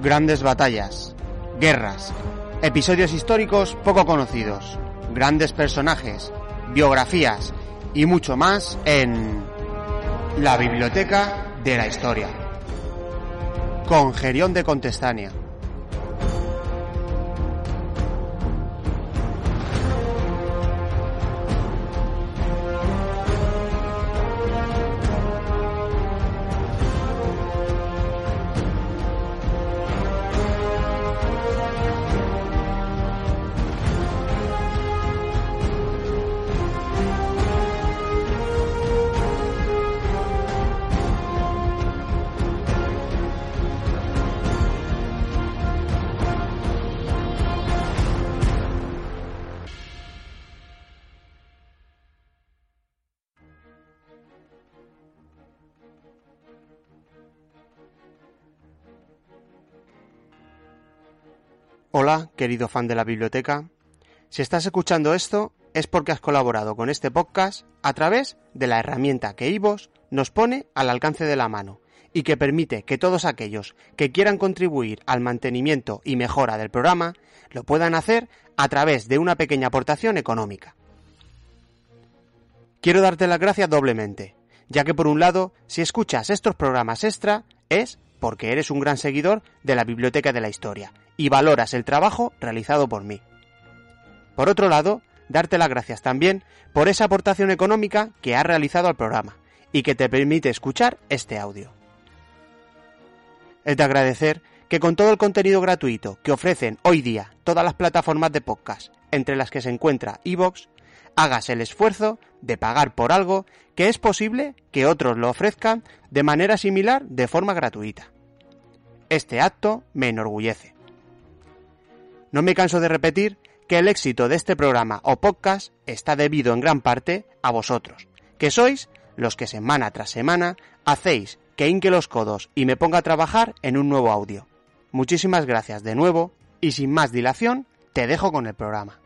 Grandes batallas, guerras, episodios históricos poco conocidos, grandes personajes, biografías y mucho más en la Biblioteca de la Historia. Con Gerión de Contestania. Hola, querido fan de la biblioteca. Si estás escuchando esto es porque has colaborado con este podcast a través de la herramienta que Ivos nos pone al alcance de la mano y que permite que todos aquellos que quieran contribuir al mantenimiento y mejora del programa lo puedan hacer a través de una pequeña aportación económica. Quiero darte las gracias doblemente, ya que por un lado, si escuchas estos programas extra, es porque eres un gran seguidor de la Biblioteca de la Historia y valoras el trabajo realizado por mí. Por otro lado, darte las gracias también por esa aportación económica que has realizado al programa y que te permite escuchar este audio. Es de agradecer que con todo el contenido gratuito que ofrecen hoy día todas las plataformas de podcast, entre las que se encuentra iVoox, hagas el esfuerzo de pagar por algo que es posible que otros lo ofrezcan de manera similar de forma gratuita. Este acto me enorgullece. No me canso de repetir que el éxito de este programa o podcast está debido en gran parte a vosotros, que sois los que semana tras semana hacéis que hinque los codos y me ponga a trabajar en un nuevo audio. Muchísimas gracias de nuevo y sin más dilación te dejo con el programa.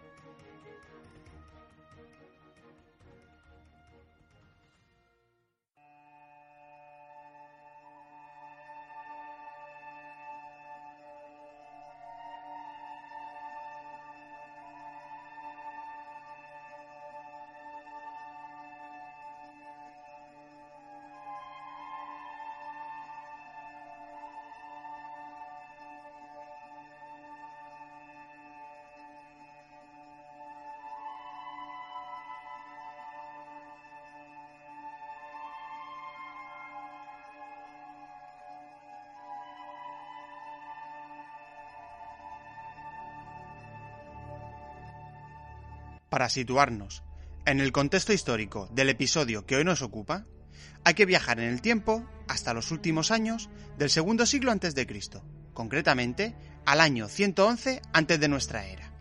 Para situarnos en el contexto histórico del episodio que hoy nos ocupa, hay que viajar en el tiempo hasta los últimos años del segundo siglo antes de Cristo, concretamente al año 111 antes de nuestra era,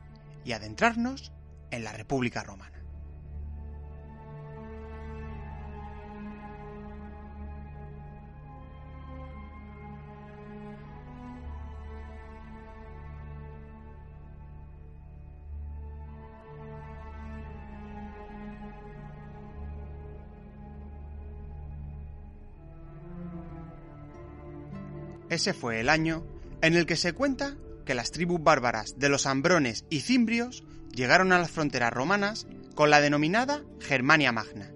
y adentrarnos en la República Romana. Ese fue el año en el que se cuenta que las tribus bárbaras de los ambrones y cimbrios llegaron a las fronteras romanas con la denominada Germania Magna,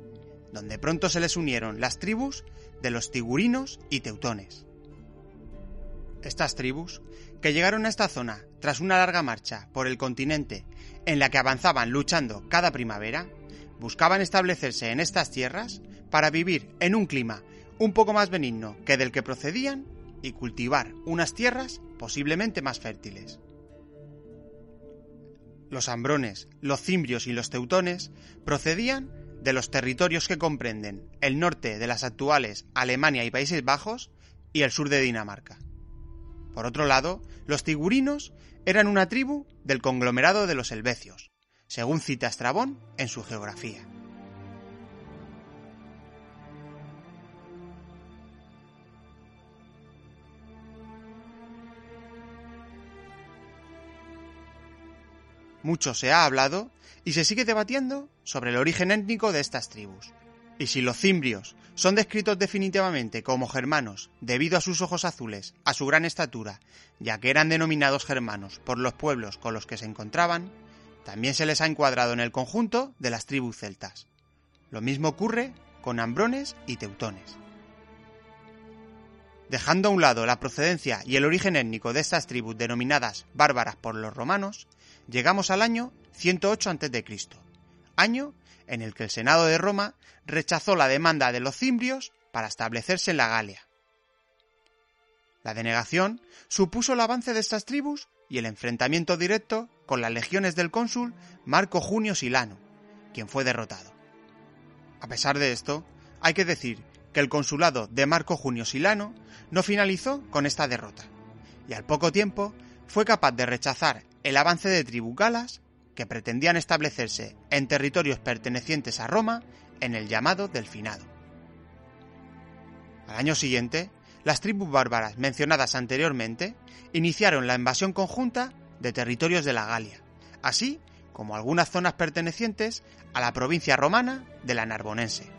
donde pronto se les unieron las tribus de los tigurinos y teutones. Estas tribus, que llegaron a esta zona tras una larga marcha por el continente en la que avanzaban luchando cada primavera, buscaban establecerse en estas tierras para vivir en un clima un poco más benigno que del que procedían y cultivar unas tierras posiblemente más fértiles. Los ambrones, los cimbrios y los teutones procedían de los territorios que comprenden el norte de las actuales Alemania y Países Bajos y el sur de Dinamarca. Por otro lado, los tigurinos eran una tribu del conglomerado de los helvecios, según cita Estrabón en su geografía. Mucho se ha hablado y se sigue debatiendo sobre el origen étnico de estas tribus, Y si los cimbrios son descritos definitivamente como germanos debido a sus ojos azules, a su gran estatura, ya que eran denominados germanos por los pueblos con los que se encontraban, también se les ha encuadrado en el conjunto de las tribus celtas. Lo mismo ocurre con ambrones y teutones. Dejando a un lado la procedencia y el origen étnico de estas tribus denominadas bárbaras por los romanos, llegamos al año 108 a.C., año en el que el Senado de Roma rechazó la demanda de los cimbrios para establecerse en la Galia. La denegación supuso el avance de estas tribus y el enfrentamiento directo con las legiones del cónsul Marco Junio Silano, quien fue derrotado. A pesar de esto, hay que decir que el consulado de Marco Junio Silano no finalizó con esta derrota, y al poco tiempo fue capaz de rechazar el avance de tribus galas que pretendían establecerse en territorios pertenecientes a Roma en el llamado Delfinado. Al año siguiente, las tribus bárbaras mencionadas anteriormente iniciaron la invasión conjunta de territorios de la Galia, así como algunas zonas pertenecientes a la provincia romana de la Narbonense.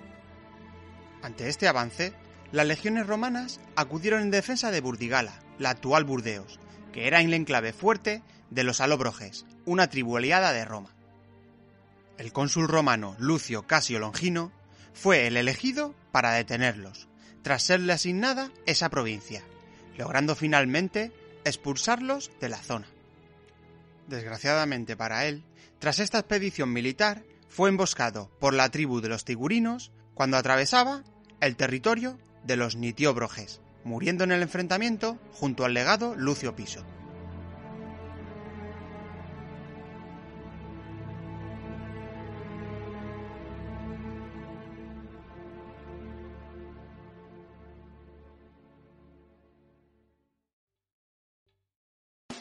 Ante este avance, las legiones romanas acudieron en defensa de Burdigala, la actual Burdeos, que era el enclave fuerte de los alobroges, una tribu aliada de Roma. El cónsul romano Lucio Casio Longino fue el elegido para detenerlos, tras serle asignada esa provincia, logrando finalmente expulsarlos de la zona. Desgraciadamente para él, tras esta expedición militar, fue emboscado por la tribu de los tigurinos cuando atravesaba el territorio de los nitióbroges, muriendo en el enfrentamiento junto al legado Lucio Piso.